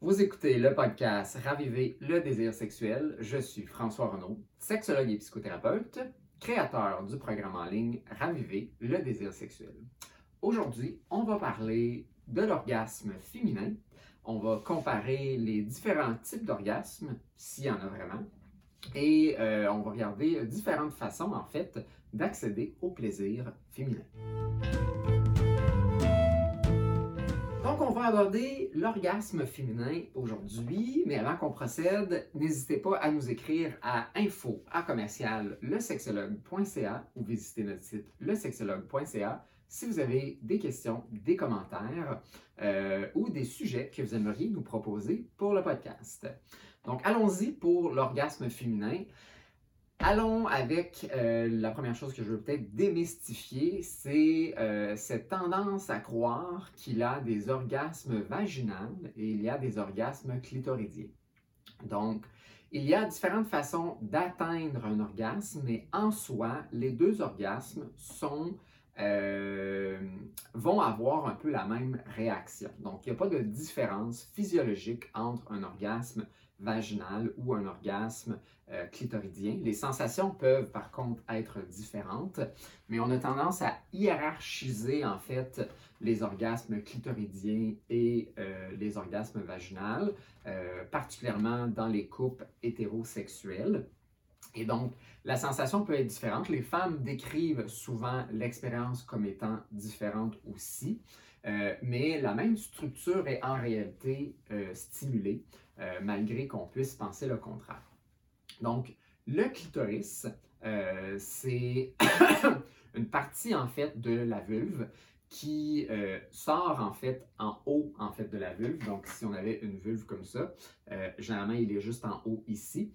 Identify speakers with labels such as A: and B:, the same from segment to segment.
A: Vous écoutez le podcast Raviver le désir sexuel. Je suis François Renaud, sexologue et psychothérapeute, créateur du programme en ligne Raviver le désir sexuel. Aujourd'hui, on va parler de l'orgasme féminin. On va comparer les différents types d'orgasmes, s'il y en a vraiment, et euh, on va regarder différentes façons, en fait, d'accéder au plaisir féminin. Donc, on va aborder l'orgasme féminin aujourd'hui, mais avant qu'on procède, n'hésitez pas à nous écrire à info à commercial ou visiter notre site lesexologue.ca si vous avez des questions, des commentaires euh, ou des sujets que vous aimeriez nous proposer pour le podcast. Donc, allons-y pour l'orgasme féminin. Allons avec euh, la première chose que je veux peut-être démystifier, c'est euh, cette tendance à croire qu'il a des orgasmes vaginales et il y a des orgasmes clitoridiens. Donc, il y a différentes façons d'atteindre un orgasme, mais en soi, les deux orgasmes euh, vont avoir un peu la même réaction. Donc, il n'y a pas de différence physiologique entre un orgasme vaginal ou un orgasme euh, clitoridien. Les sensations peuvent par contre être différentes, mais on a tendance à hiérarchiser en fait les orgasmes clitoridiens et euh, les orgasmes vaginaux, euh, particulièrement dans les couples hétérosexuels. Et donc, la sensation peut être différente. Les femmes décrivent souvent l'expérience comme étant différente aussi, mais la même structure est en réalité stimulée. Euh, malgré qu'on puisse penser le contraire. Donc, le clitoris, euh, c'est une partie en fait de la vulve qui euh, sort en fait en haut en fait de la vulve. Donc, si on avait une vulve comme ça, généralement il est juste en haut ici.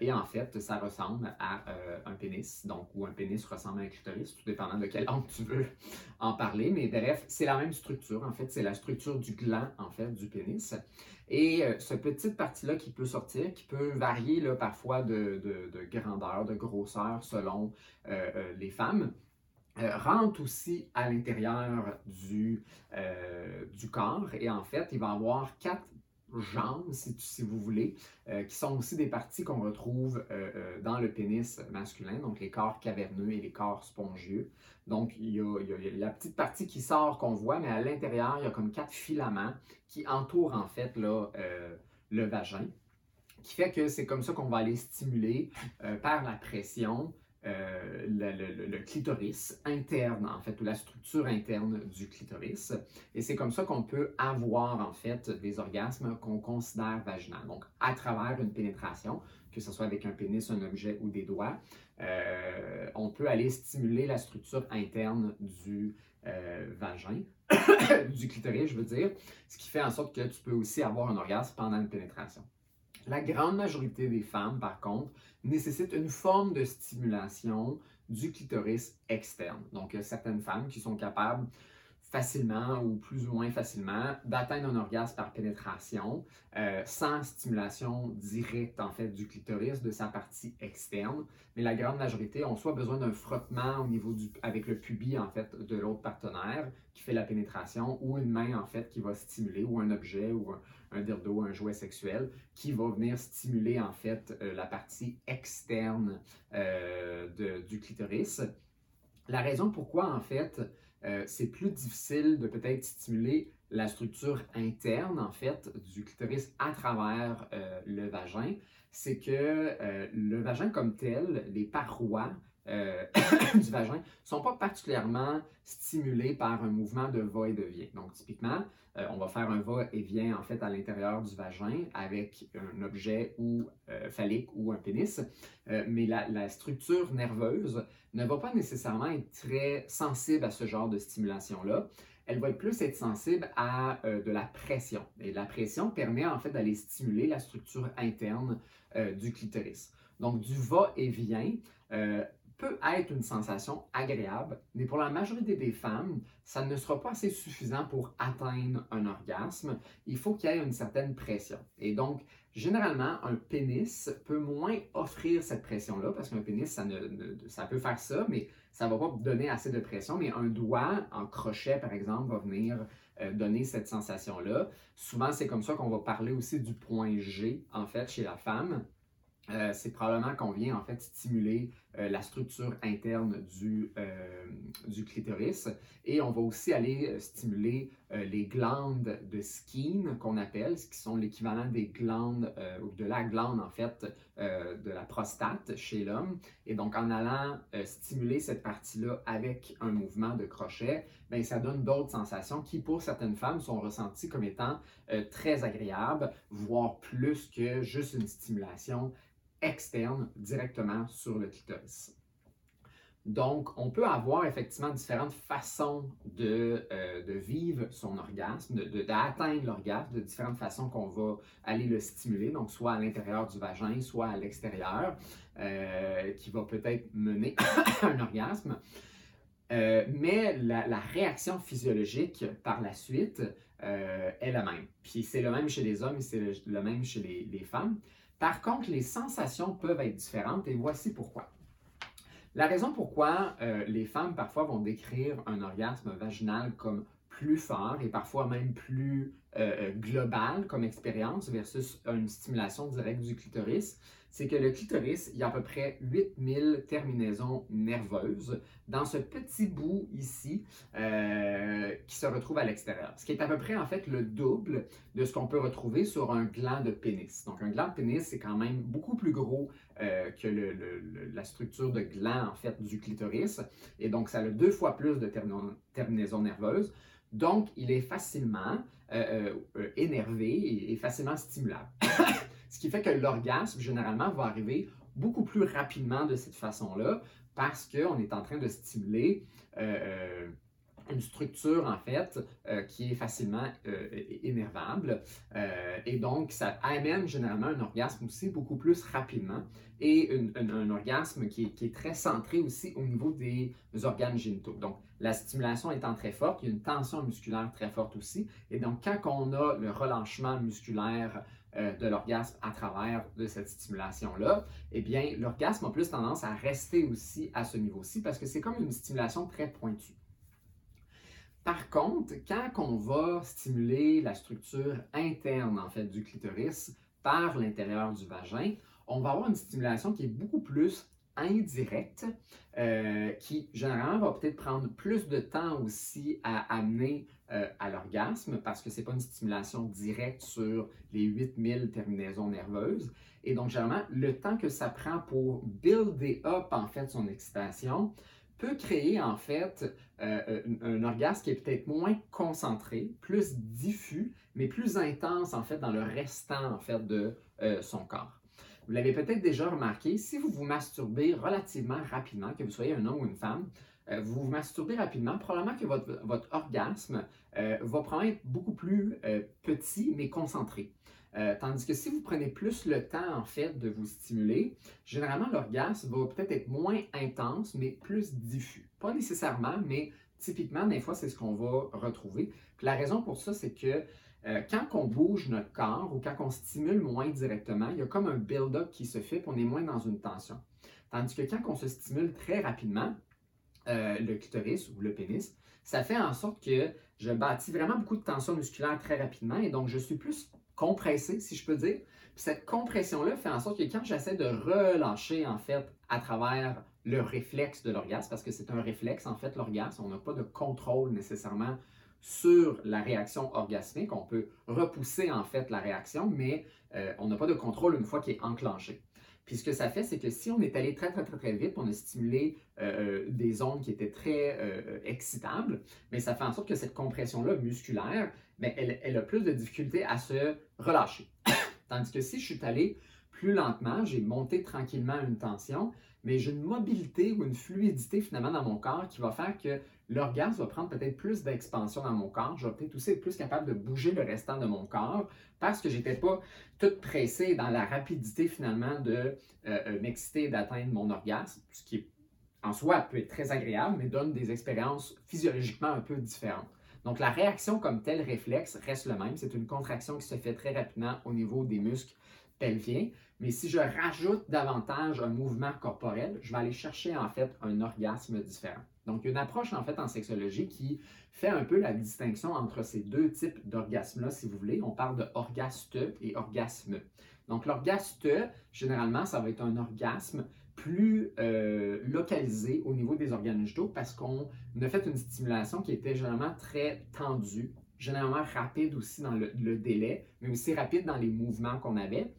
A: et en fait, ça ressemble à un pénis, donc ou un pénis ressemble à un clitoris, tout dépendant de quel angle tu veux en parler. Mais bref, c'est la même structure. En fait, c'est la structure du gland en fait du pénis. Et euh, cette petite partie-là qui peut sortir, qui peut varier là, parfois de, grandeur, de grosseur selon euh, euh, les femmes, rentre aussi à l'intérieur du, du corps. Et en fait, il va y avoir quatre jambes, si, si vous voulez, qui sont aussi des parties qu'on retrouve dans le pénis masculin, donc les corps caverneux et les corps spongieux. Donc, il y, a, la petite partie qui sort qu'on voit, mais à l'intérieur, il y a comme quatre filaments qui entourent en fait là, euh, le vagin, qui fait que c'est comme ça qu'on va aller stimuler euh, par la pression euh, le, clitoris interne, en fait, ou la structure interne du clitoris. Et c'est comme ça qu'on peut avoir, en fait, des orgasmes qu'on considère vaginaux. Donc, à travers une pénétration, que ce soit avec un pénis, un objet ou des doigts, euh, on peut aller stimuler la structure interne du euh, vagin, du clitoris, je veux dire, ce qui fait en sorte que tu peux aussi avoir un orgasme pendant une pénétration. La grande majorité des femmes, par contre, nécessitent une forme de stimulation du clitoris externe. Donc, il y a certaines femmes qui sont capables facilement ou plus ou moins facilement d'atteindre un orgasme par pénétration euh, sans stimulation directe en fait du clitoris de sa partie externe. Mais la grande majorité ont soit besoin d'un frottement au niveau du avec le pubis en fait de l'autre partenaire qui fait la pénétration ou une main en fait qui va stimuler ou un objet ou un, un un jouet sexuel qui va venir stimuler en fait euh, la partie externe euh, du clitoris. La raison pourquoi en fait euh, c'est plus difficile de peut-être stimuler la structure interne, en fait, du clitoris à travers euh, le vagin. C'est que euh, le vagin comme tel, les parois du vagin, ne sont pas particulièrement stimulées par un mouvement de va et de vient. Donc, typiquement, euh, on va faire un va-et-vient en fait à l'intérieur du vagin avec un objet ou euh, phallique ou un pénis, euh, mais la, structure nerveuse ne va pas nécessairement être très sensible à ce genre de stimulation-là. Elle va plus être sensible à de la pression. Et la pression permet en fait d'aller stimuler la structure interne du clitoris. Donc du va-et-vient peut être une sensation agréable, mais pour la majorité des femmes, ça ne sera pas assez suffisant pour atteindre un orgasme. Il faut qu'il y ait une certaine pression. Et donc, généralement, un pénis peut moins offrir cette pression-là, parce qu'un pénis, ça, ça peut faire ça, mais ça ne va pas donner assez de pression. Mais un doigt en crochet, par exemple, va venir donner cette sensation-là. Souvent, c'est comme ça qu'on va parler aussi du point G, en fait, chez la femme. Euh, c'est probablement qu'on vient en fait stimuler euh, la structure interne du, euh, du, clitoris et on va aussi aller stimuler les glandes de Skene qu'on appelle, ce qui sont l'équivalent des glandes ou de la glande en fait de la prostate chez l'homme. Et donc en allant stimuler cette partie-là avec un mouvement de crochet, ben, ça donne d'autres sensations qui pour certaines femmes sont ressenties comme étant très agréables, voire plus que juste une stimulation externe directement sur le clitoris. Donc, on peut avoir effectivement différentes façons de, euh, de vivre son orgasme, d'atteindre de, l'orgasme, de différentes façons qu'on va aller le stimuler, donc soit à l'intérieur du vagin, soit à l'extérieur, euh, qui va peut-être mener à un orgasme. Euh, mais la, réaction physiologique par la suite est la même. Puis c'est le même chez les hommes et c'est le, même chez les femmes. Par contre, les sensations peuvent être différentes et voici pourquoi. La raison pourquoi euh, les femmes parfois vont décrire un orgasme vaginal comme plus fort et parfois même plus euh, euh, global comme expérience versus une stimulation directe du clitoris, c'est que le clitoris, il y a à peu près 8000 terminaisons nerveuses dans ce petit bout ici euh, qui se retrouve à l'extérieur. Ce qui est à peu près en fait le double de ce qu'on peut retrouver sur un gland de pénis. Donc un gland de pénis, c'est quand même beaucoup plus gros que la structure de gland en fait du clitoris. Et donc ça a deux fois plus de terminaisons nerveuses. Donc, il est facilement euh, euh, euh, énervé et, facilement stimulable. Ce qui fait que l'orgasme, généralement, va arriver beaucoup plus rapidement de cette façon-là parce qu'on est en train de stimuler une structure, en fait, qui est facilement énervable. et donc, ça amène généralement un orgasme aussi beaucoup plus rapidement et un, orgasme qui est, très centré aussi au niveau des organes génitaux. Donc, la stimulation étant très forte, il y a une tension musculaire très forte aussi. Et donc, quand on a le relâchement musculaire euh, de l'orgasme à travers de cette stimulation-là, eh bien, l'orgasme a plus tendance à rester aussi à ce niveau-ci parce que c'est comme une stimulation très pointue. Par contre, quand on va stimuler la structure interne en fait du clitoris par l'intérieur du vagin, on va avoir une stimulation qui est beaucoup plus indirecte, euh, qui généralement va peut-être prendre plus de temps aussi à amener euh, à l'orgasme parce que ce n'est pas une stimulation directe sur les 8000 terminaisons nerveuses. Et donc, généralement, le temps que ça prend pour builder up en fait son excitation peut créer en fait euh, un, orgasme qui est peut-être moins concentré, plus diffus, mais plus intense en fait dans le restant en fait de son corps. Vous l'avez peut-être déjà remarqué, si vous vous masturbez relativement rapidement, que vous soyez un homme ou une femme, euh, vous vous masturbez rapidement, probablement que votre, orgasme euh, va prendre être beaucoup plus euh, petit mais concentré. tandis que si vous prenez plus le temps en fait de vous stimuler, généralement l'orgasme va peut-être être moins intense mais plus diffus. Pas nécessairement, mais typiquement des fois c'est ce qu'on va retrouver. La raison pour ça c'est que quand on bouge notre corps ou quand on stimule moins directement, il y a comme un build-up qui se fait, puis on est moins dans une tension. Tandis que quand on se stimule très rapidement, euh, le clitoris ou le pénis, ça fait en sorte que je bâtis vraiment beaucoup de tension musculaire très rapidement et donc je suis plus compressé, si je peux dire. Puis cette compression-là fait en sorte que quand j'essaie de relâcher, en fait, à travers le réflexe de l'orgasme, parce que c'est un réflexe, en fait, l'orgasme, on n'a pas de contrôle nécessairement sur la réaction orgasmique. On peut repousser en fait la réaction, mais euh, on n'a pas de contrôle une fois qu'il est enclenché. Puis ce que ça fait, c'est que si on est allé très, très, très, très vite, on a stimulé euh, euh, des zones qui étaient très excitables, mais ça fait en sorte que cette compression-là musculaire, elle, elle, a plus de difficulté à se relâcher. Tandis que si je suis allé plus lentement, j'ai monté tranquillement une tension, mais j'ai une mobilité ou une fluidité finalement dans mon corps qui va faire que l'orgasme va prendre peut-être plus d'expansion dans mon corps. Je vais peut-être aussi être plus capable de bouger le restant de mon corps parce que j'étais pas toute pressée dans la rapidité finalement de euh, euh, m'exciter d'atteindre mon orgasme, ce qui en soi peut être très agréable, mais donne des expériences physiologiquement un peu différentes. Donc la réaction comme tel réflexe reste le même. C'est une contraction qui se fait très rapidement au niveau des muscles pelviens. Mais si je rajoute davantage un mouvement corporel, je vais aller chercher en fait un orgasme différent. Donc, il y a une approche en fait en sexologie qui fait un peu la distinction entre ces deux types d'orgasmes-là, si vous voulez. On parle de orgaste et orgasme. Donc, l'orgaste, généralement, ça va être un orgasme plus euh, localisé au niveau des organes génitaux parce qu'on a fait une stimulation qui était généralement très tendue, généralement rapide aussi dans le, le délai, mais aussi rapide dans les mouvements qu'on avait,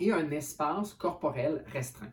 A: et un espace corporel restreint.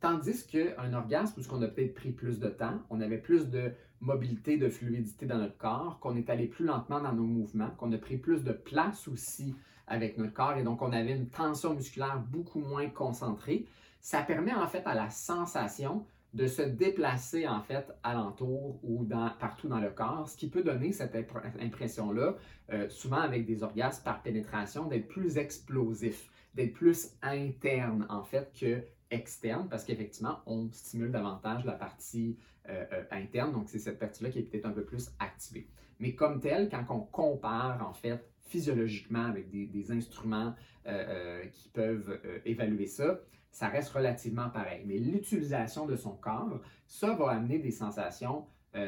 A: Tandis qu'un orgasme, où a peut-être pris plus de temps, on avait plus de mobilité, de fluidité dans notre corps, qu'on est allé plus lentement dans nos mouvements, qu'on a pris plus de place aussi avec notre corps et donc on avait une tension musculaire beaucoup moins concentrée, ça permet en fait à la sensation de se déplacer en fait alentour ou partout dans le corps, ce qui peut donner cette impression-là, euh, souvent avec des orgasmes par pénétration, d'être plus explosif, d'être plus interne en fait que externe parce qu'effectivement, on stimule davantage la partie euh, euh, interne. Donc, c'est cette partie-là qui est peut-être un peu plus activée. Mais comme tel, quand on compare en fait physiologiquement avec des, instruments euh, qui peuvent évaluer ça, ça reste relativement pareil. Mais l'utilisation de son corps, ça va amener des sensations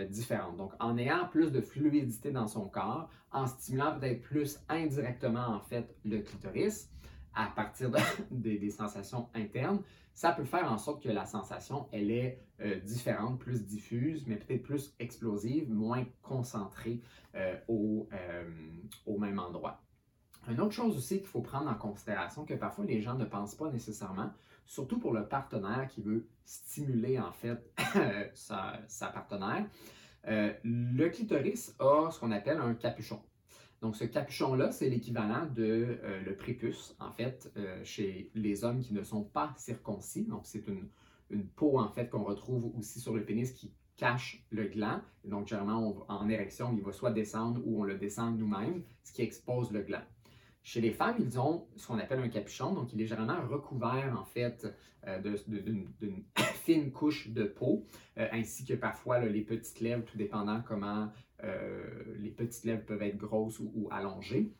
A: différentes. Donc, en ayant plus de fluidité dans son corps, en stimulant peut-être plus indirectement en fait le clitoris, à partir des sensations internes, ça peut faire en sorte que la sensation, elle est euh, différente, plus diffuse, mais peut-être plus explosive, moins concentrée euh, au, euh, au, même endroit. Une autre chose aussi qu'il faut prendre en considération, que parfois les gens ne pensent pas nécessairement, surtout pour le partenaire qui veut stimuler en fait sa, partenaire, le clitoris a ce qu'on appelle un capuchon. Donc, ce capuchon-là, c'est l'équivalent de euh, le prépuce, en fait, euh, chez les hommes qui ne sont pas circoncis. Donc, c'est une, peau, en fait, qu'on retrouve aussi sur le pénis qui cache le gland. donc, généralement, en érection, il va soit descendre ou on le descend nous-mêmes, ce qui expose le gland. Chez les femmes, ils ont ce qu'on appelle un capuchon, donc il est généralement recouvert en fait euh, d'une fine couche de peau, ainsi que parfois les petites lèvres, tout dépendant comment les petites lèvres peuvent être grosses ou, allongées.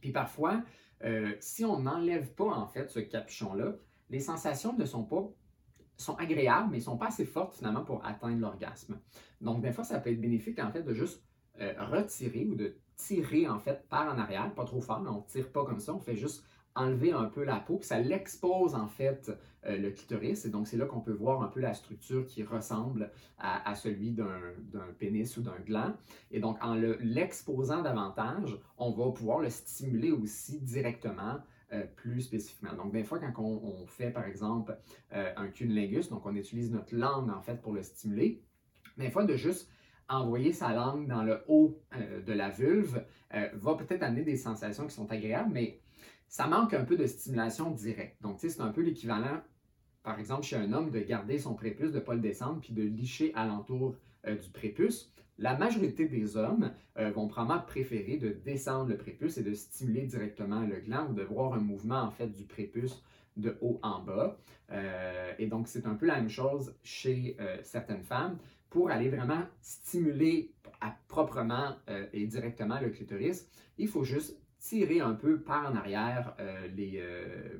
A: Puis parfois, euh, si on n'enlève pas en fait ce capuchon-là, les sensations ne sont pas sont agréables, mais ne sont pas assez fortes finalement pour atteindre l'orgasme. Donc, des fois, ça peut être bénéfique en fait de juste euh, retirer ou de tirer en fait par en arrière, pas trop fort, mais on ne tire pas comme ça, on fait juste enlever un peu la peau, puis ça l'expose en fait euh, le clitoris. Et donc c'est là qu'on peut voir un peu la structure qui ressemble à, celui d'un pénis ou d'un gland. Et donc en l'exposant davantage, on va pouvoir le stimuler aussi directement. Euh, plus spécifiquement. Donc, des fois, quand on, fait, par exemple, euh, un cunnilingus, donc on utilise notre langue, en fait, pour le stimuler, des fois, de juste envoyer sa langue dans le haut de la vulve va peut-être amener des sensations qui sont agréables, mais ça manque un peu de stimulation directe. Donc, c'est un peu l'équivalent, par exemple, chez un homme, de garder son prépuce, de ne pas le descendre, puis de licher alentour euh, du prépuce. La majorité des hommes euh, vont probablement préférer de descendre le prépuce et de stimuler directement le gland ou de voir un mouvement en fait du prépuce de haut en bas. Euh, et donc, c'est un peu la même chose chez certaines femmes. Pour aller vraiment stimuler proprement et directement le clitoris, il faut juste tirer un peu par en arrière euh, euh,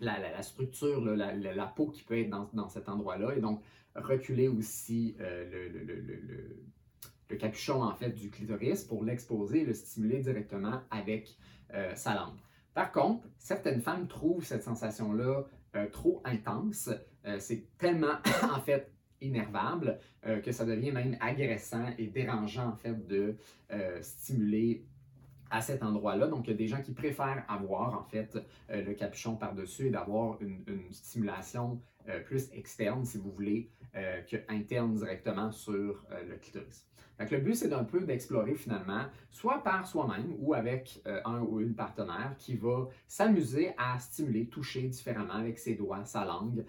A: la, structure, la, peau qui peut être dans, cet endroit-là, et donc reculer aussi euh, le, capuchon en fait du clitoris pour l'exposer et le stimuler directement avec sa langue. Par contre, certaines femmes trouvent cette sensation-là trop intense. c'est tellement en fait énervable que ça devient même agressant et dérangeant en fait de stimuler à cet endroit-là. Donc, il y a des gens qui préfèrent avoir en fait euh, le capuchon par-dessus et d'avoir une, stimulation euh, plus externe, si vous voulez, euh, que interne directement sur le clitoris. Donc, le but, c'est d'un peu d'explorer finalement, soit par soi-même ou avec un ou une partenaire qui va s'amuser à stimuler, toucher différemment avec ses doigts, sa langue,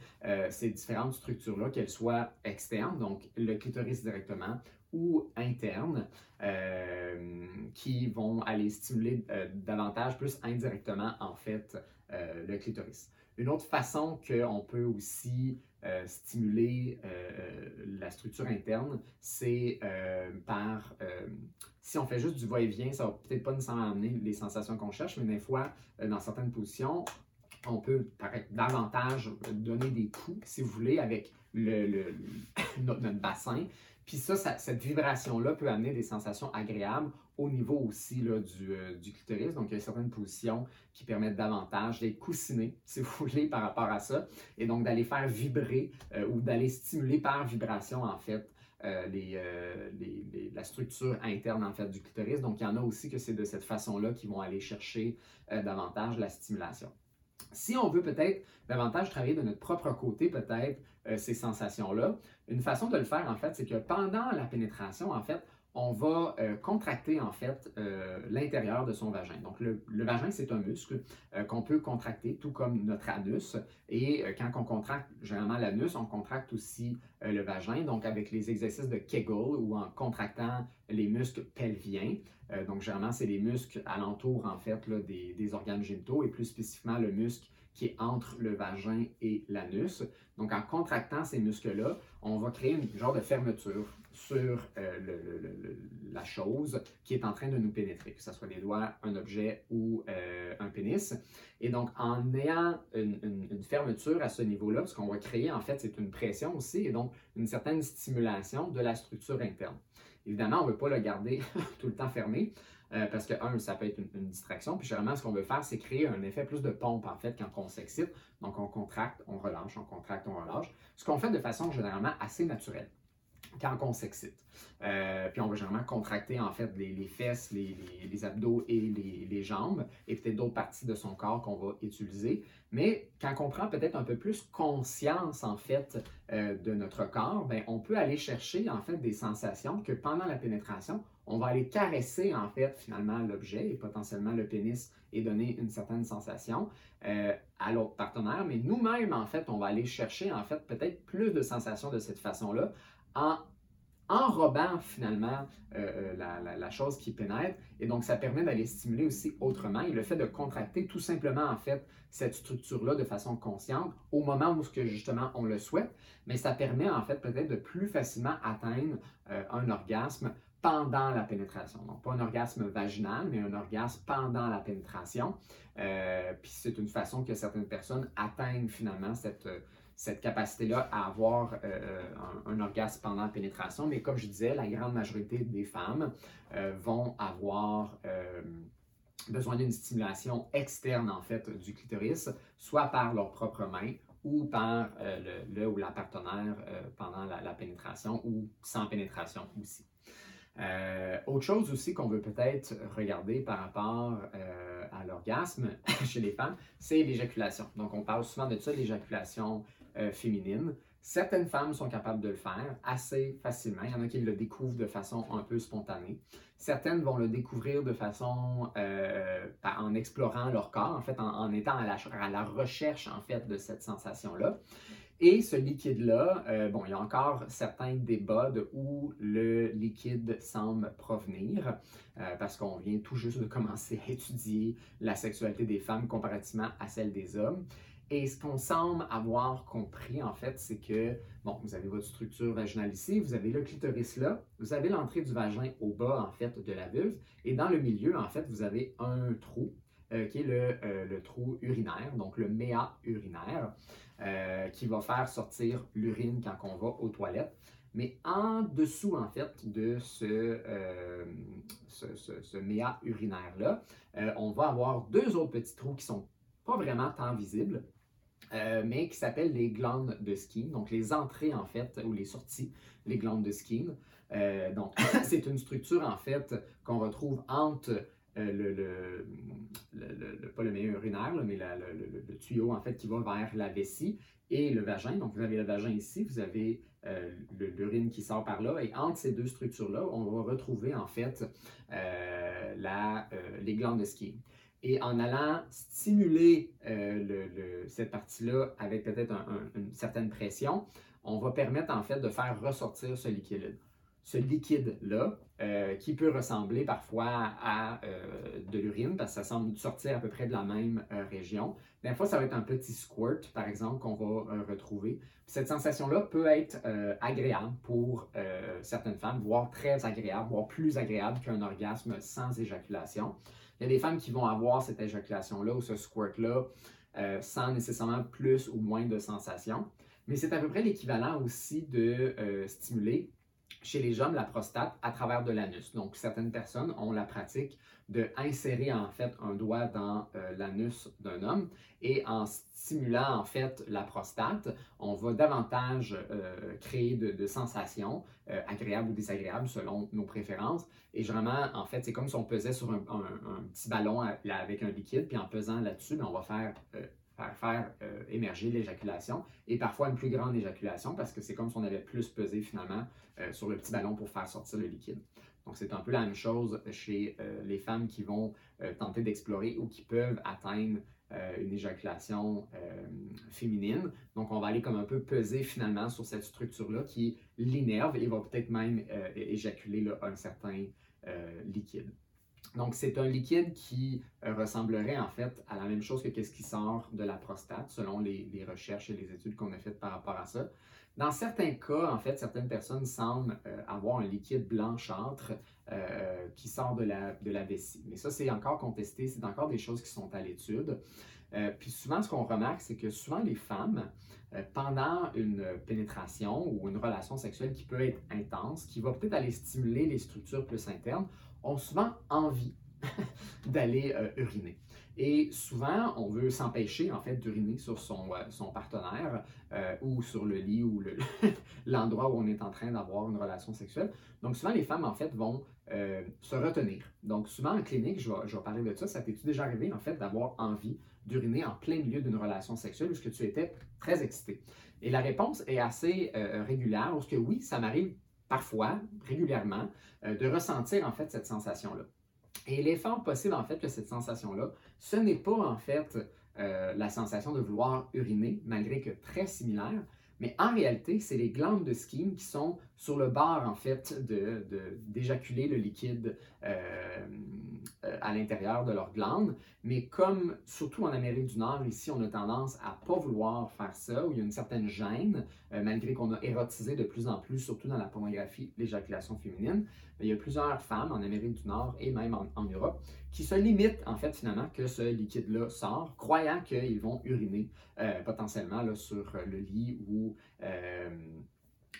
A: ces différentes structures-là, qu'elles soient externes, donc le clitoris directement, ou internes euh, qui vont aller stimuler euh, davantage, plus indirectement, en fait, euh, le clitoris. Une autre façon qu'on peut aussi stimuler la structure interne, c'est par, si on fait juste du va-et-vient, ça va peut-être pas nécessairement amener les sensations qu'on cherche, mais des fois, dans certaines positions, on peut davantage donner des coups, si vous voulez, avec le, notre, bassin, Puis ça, cette vibration-là peut amener des sensations agréables au niveau aussi euh, du, clitoris. Donc, il y a certaines positions qui permettent davantage d'être coussinées, si vous voulez, par rapport à ça. Et donc, d'aller faire vibrer euh, ou d'aller stimuler par vibration, en fait, euh, la structure interne en fait du clitoris. Donc, il y en a aussi que c'est de cette façon-là qu'ils vont aller chercher davantage la stimulation. Si on veut peut-être davantage travailler de notre propre côté, peut-être ces sensations-là, une façon de le faire, en fait, c'est que pendant la pénétration, en fait, on va euh, contracter en fait euh, l'intérieur de son vagin. Donc le, vagin, c'est un muscle euh, qu'on peut contracter, tout comme notre anus. Et quand on contracte généralement l'anus, on contracte aussi le vagin, donc avec les exercices de Kegel ou en contractant les muscles pelviens. donc généralement, c'est les muscles alentour en fait des, des organes génitaux et plus spécifiquement le muscle qui est entre le vagin et l'anus. Donc, en contractant ces muscles-là, on va créer une genre de fermeture sur euh, la chose qui est en train de nous pénétrer, que ce soit des doigts, un objet ou euh, un pénis. Et donc, en ayant une, une fermeture à ce niveau-là, ce qu'on va créer, en fait, c'est une pression aussi et donc une certaine stimulation de la structure interne. Évidemment, on ne veut pas le garder tout le temps fermé. Euh, parce que, un, ça peut être une, distraction. Puis, généralement, ce qu'on veut faire, c'est créer un effet plus de pompe, en fait, quand on s'excite. Donc, on contracte, on relâche, on contracte, on relâche. Ce qu'on fait de façon généralement assez naturelle quand on s'excite. Euh, puis on va généralement contracter en fait les, fesses, les, abdos et les, jambes et peut-être d'autres parties de son corps qu'on va utiliser. Mais quand on prend peut-être un peu plus conscience en fait euh, de notre corps, ben, on peut aller chercher en fait des sensations que pendant la pénétration, on va aller caresser en fait finalement l'objet et potentiellement le pénis et donner une certaine sensation euh, à l'autre partenaire. Mais nous-mêmes en fait, on va aller chercher en fait peut-être plus de sensations de cette façon-là en enrobant finalement euh, euh, la, chose qui pénètre. Et donc, ça permet d'aller stimuler aussi autrement. Et le fait de contracter tout simplement, en fait, cette structure-là de façon consciente au moment où, que, justement, on le souhaite, mais ça permet, en fait, peut-être de plus facilement atteindre un orgasme pendant la pénétration. Donc, pas un orgasme vaginal, mais un orgasme pendant la pénétration. Euh, puis c'est une façon que certaines personnes atteignent finalement cette, cette capacité-là à avoir euh, un, orgasme pendant la pénétration. Mais comme je disais, la grande majorité des femmes euh, vont avoir besoin d'une stimulation externe en fait du clitoris, soit par leurs propres mains ou par le, ou la partenaire pendant la pénétration ou sans pénétration aussi. Euh, autre chose aussi qu'on veut peut-être regarder par rapport euh, à l'orgasme chez les femmes, c'est l'éjaculation. Donc, on parle souvent de ça, l'éjaculation euh, féminine. Certaines femmes sont capables de le faire assez facilement. Il y en a qui le découvrent de façon un peu spontanée. Certaines vont le découvrir de façon en explorant leur corps, en fait, en, étant à la, recherche en fait de cette sensation-là. Et ce liquide-là, euh, bon, il y a encore certains débats de où le liquide semble provenir, euh, parce qu'on vient tout juste de commencer à étudier la sexualité des femmes comparativement à celle des hommes. Et ce qu'on semble avoir compris, en fait, c'est que, bon, vous avez votre structure vaginale ici, vous avez le clitoris là, vous avez l'entrée du vagin au bas, en fait, de la vulve, et dans le milieu, en fait, vous avez un trou, euh, qui est le, le, trou urinaire, donc le méa urinaire. Euh, qui va faire sortir l'urine quand on va aux toilettes. Mais en dessous, en fait, de ce, euh, ce, méa urinaire-là, euh, on va avoir deux autres petits trous qui sont pas vraiment tant visibles, mais qui s'appellent les glandes de Skene, donc les entrées, en fait, ou les sorties, les glandes de Skene. donc, c'est une structure, en fait, qu'on retrouve entre euh, le, le, pas le meilleur urinaire, mais le, tuyau en fait qui va vers la vessie et le vagin. Donc vous avez le vagin ici, vous avez euh, l'urine qui sort par là, et entre ces deux structures-là, on va retrouver en fait euh, la, les glandes de ski. Et en allant stimuler cette partie-là avec peut-être une certaine pression, on va permettre en fait de faire ressortir ce liquide ce liquide-là, euh, qui peut ressembler parfois à euh, de l'urine, parce que ça semble sortir à peu près de la même euh, région. Des fois, ça va être un petit squirt, par exemple, qu'on va retrouver. cette sensation-là peut être agréable pour certaines femmes, voire très agréable, voire plus agréable qu'un orgasme sans éjaculation. Il y a des femmes qui vont avoir cette éjaculation-là ou ce squirt-là sans nécessairement plus ou moins de sensations. Mais c'est à peu près l'équivalent aussi de stimuler chez les hommes la prostate à travers de l'anus. Donc, certaines personnes ont la pratique de insérer en fait un doigt dans euh, l'anus d'un homme et en stimulant en fait la prostate, on va davantage euh, créer de, sensations euh, agréables ou désagréables selon nos préférences. Et vraiment, en fait, c'est comme si on pesait sur un, petit ballon avec un liquide, puis en pesant là-dessus, ben, on va faire faire, euh, émerger l'éjaculation et parfois une plus grande éjaculation parce que c'est comme si on avait plus pesé finalement euh, sur le petit ballon pour faire sortir le liquide. Donc c'est un peu la même chose chez euh, les femmes qui vont tenter d'explorer ou qui peuvent atteindre une éjaculation féminine. Donc on va aller comme un peu peser finalement sur cette structure-là qui l'innerve et va peut-être même éjaculer un certain liquide. Donc, c'est un liquide qui euh, ressemblerait en fait à la même chose que ce qui sort de la prostate, selon les, recherches et les études qu'on a faites par rapport à ça. Dans certains cas, en fait, certaines personnes semblent euh, avoir un liquide blanchâtre euh, qui sort de la, de la vessie. Mais ça, c'est encore contesté, c'est encore des choses qui sont à l'étude. puis souvent, ce qu'on remarque, c'est que souvent les femmes, pendant une pénétration ou une relation sexuelle qui peut être intense, qui va peut-être aller stimuler les structures plus internes, ont souvent envie d'aller euh, uriner. Et souvent, on veut s'empêcher en fait d'uriner sur son, euh, partenaire euh, ou sur le lit ou l'endroit où on est en train d'avoir une relation sexuelle. Donc souvent, les femmes en fait vont se retenir. Donc souvent en clinique, je vais, parler de ça. Ça t'est-tu déjà arrivé en fait d'avoir envie d'uriner en plein milieu d'une relation sexuelle où que tu étais très excité? Et la réponse est assez régulière, parce que oui, ça m'arrive parfois, régulièrement, euh, de ressentir en fait cette sensation-là. Et l'effort possible en fait que cette sensation-là, ce n'est pas en fait euh, la sensation de vouloir uriner, malgré que très similaire, mais en réalité, c'est les glandes de Skene qui sont sur le bord, en fait, d'éjaculer de, le liquide euh, euh, à l'intérieur de leurs glandes. Mais comme, surtout en Amérique du Nord, ici, on a tendance à pas vouloir faire ça, où il y a une certaine gêne, euh, malgré qu'on a érotisé de plus en plus, surtout dans la pornographie, l'éjaculation féminine. il y a plusieurs femmes en Amérique du Nord et même en, Europe qui se limitent, en fait, finalement, que ce liquide-là sort, croyant qu'ils vont uriner potentiellement sur le lit ou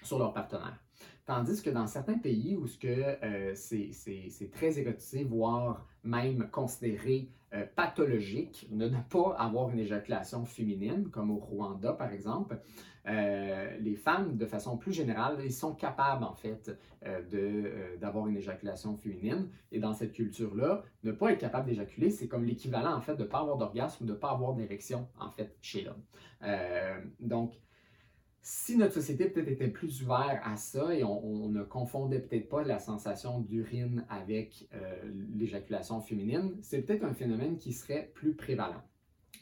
A: sur leur partenaire. Tandis que dans certains pays où euh, c'est très érotisé, voire même considéré euh, pathologique ne pas avoir une éjaculation féminine, comme au Rwanda par exemple, euh, les femmes, de façon plus générale, sont capables en fait d'avoir une éjaculation féminine. Et dans cette culture-là, ne pas être capable d'éjaculer, c'est comme l'équivalent en fait de ne pas avoir d'orgasme ou de ne pas avoir d'érection en fait chez l'homme. donc, si notre société peut-être était plus ouverte à ça et on, ne confondait peut-être pas la sensation d'urine avec euh, l'éjaculation féminine, c'est peut-être un phénomène qui serait plus prévalent.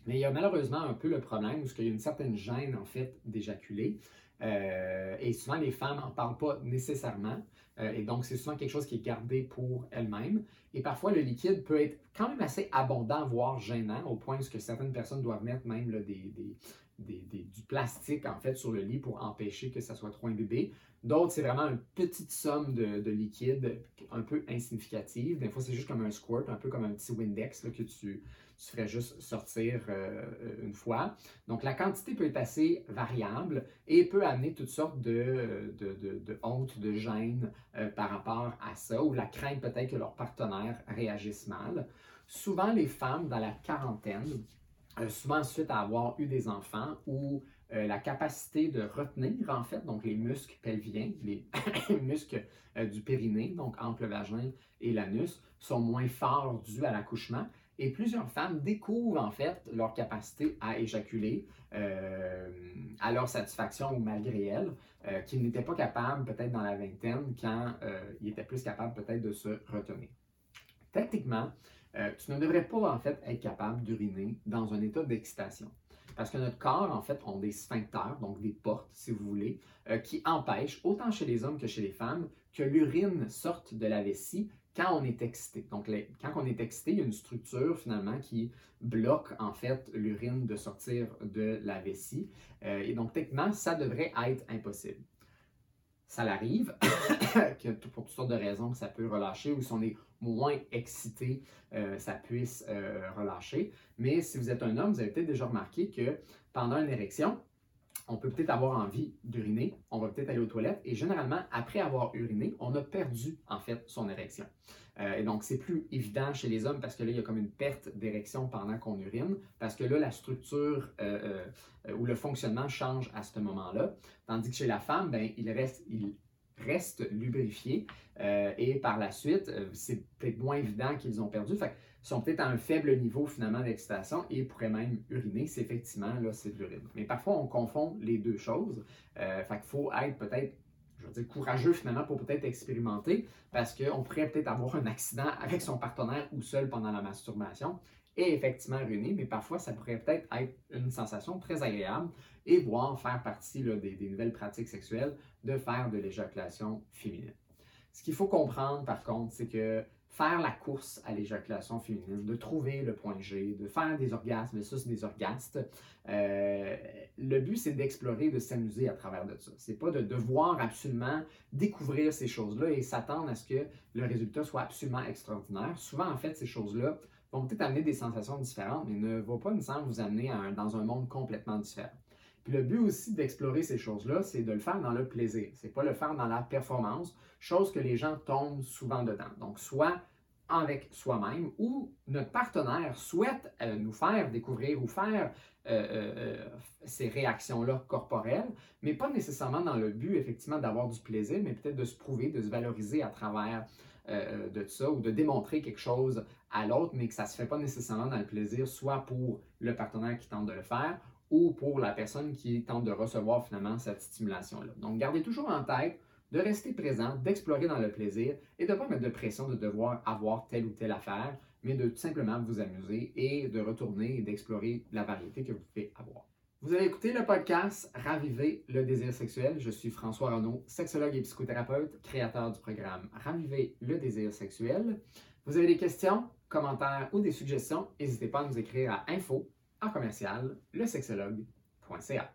A: Mais il y a malheureusement un peu le problème où il y a une certaine gêne en fait d'éjaculer. Euh, et souvent les femmes n'en parlent pas nécessairement. Euh, et donc c'est souvent quelque chose qui est gardé pour elles-mêmes. Et parfois le liquide peut être quand même assez abondant, voire gênant, au point où certaines personnes doivent mettre même des, du plastique en fait sur le lit pour empêcher que ça soit trop imbibé. D'autres, c'est vraiment une petite somme de, liquide un peu insignificative. Des fois, c'est juste comme un squirt, un peu comme un petit Windex que tu, ferais juste sortir euh, une fois. Donc, la quantité peut être assez variable et peut amener toutes sortes de, de, honte, de gêne euh, par rapport à ça, ou la crainte peut-être que leur partenaire réagisse mal. Souvent, les femmes dans la quarantaine, euh, souvent suite à avoir eu des enfants ou euh, la capacité de retenir, en fait, donc les muscles pelviens, les muscles euh, du périnée, donc entre le vagin et l'anus, sont moins forts dus à l'accouchement. Et plusieurs femmes découvrent en fait leur capacité à éjaculer à leur satisfaction ou malgré elles, qu'ils n'étaient pas capables peut-être dans la vingtaine quand ils étaient plus capables peut-être de se retenir. Techniquement, euh, tu ne devrais pas en fait être capable d'uriner dans un état d'excitation. Parce que notre corps, en fait, a des sphincters, donc des portes, si vous voulez, euh, qui empêchent, autant chez les hommes que chez les femmes, que l'urine sorte de la vessie quand on est excité. Donc, quand on est excité, il y a une structure finalement qui bloque en fait l'urine de sortir de la vessie. Euh, et donc, techniquement, ça devrait être impossible. Ça l'arrive, que pour toutes sortes de raisons, ça peut relâcher, ou si on est moins excité, euh, ça puisse euh, relâcher. Mais si vous êtes un homme, vous avez peut-être déjà remarqué que pendant une érection, on peut peut-être avoir envie d'uriner, on va peut-être aller aux toilettes et généralement, après avoir uriné, on a perdu en fait son érection. Euh, et donc, c'est plus évident chez les hommes parce que là, il y a comme une perte d'érection pendant qu'on urine, parce que là, la structure euh, euh, ou le fonctionnement change à ce moment-là. Tandis que chez la femme, ben, il reste, il reste lubrifié et par la suite, c'est peut-être moins évident qu'ils ont perdu. Sont peut-être à un faible niveau finalement d'excitation et pourraient même uriner. C'est effectivement, là, c'est de l'urine. Mais parfois, on confond les deux choses. fait qu'il faut être peut-être je veux dire, courageux finalement pour peut-être expérimenter parce qu'on pourrait peut-être avoir un accident avec son partenaire ou seul pendant la masturbation et effectivement ruiner, mais parfois ça pourrait peut-être être une sensation très agréable et voire faire partie des, nouvelles pratiques sexuelles de faire de l'éjaculation féminine. Ce qu'il faut comprendre par contre, c'est que faire la course à l'éjaculation féminine, de trouver le point G, de faire des orgasmes ça c'est des orgastes. Euh, le but, c'est d'explorer, de s'amuser à travers de ça. C'est pas de devoir absolument découvrir ces choses-là et s'attendre à ce que le résultat soit absolument extraordinaire. Souvent, en fait, ces choses-là vont peut-être amener des sensations différentes, mais ne vont pas nécessairement vous amener dans un monde complètement différent. Puis le but aussi d'explorer ces choses-là, c'est de le faire dans le plaisir. C'est pas le faire dans la performance, chose que les gens tombent souvent dedans. Donc, soit avec soi-même ou notre partenaire souhaite euh, nous faire découvrir ou faire euh, euh, ces réactions-là corporelles, mais pas nécessairement dans le but effectivement d'avoir du plaisir, mais peut-être de se prouver, de se valoriser à travers de ça ou de démontrer quelque chose à l'autre, mais que ça ne se fait pas nécessairement dans le plaisir, soit pour le partenaire qui tente de le faire ou pour la personne qui tente de recevoir finalement cette stimulation-là. Donc, gardez toujours en tête de rester présent, d'explorer dans le plaisir et de ne pas mettre de pression de devoir avoir telle ou telle affaire, mais de tout simplement vous amuser et de retourner et d'explorer la variété que vous pouvez avoir. Vous avez écouté le podcast Raviver le désir sexuel. Je suis François Renaud, sexologue et psychothérapeute, créateur du programme Raviver le désir sexuel. Vous avez des questions, commentaires ou des suggestions, n'hésitez pas à nous écrire à info commercial, le sexologue.ca.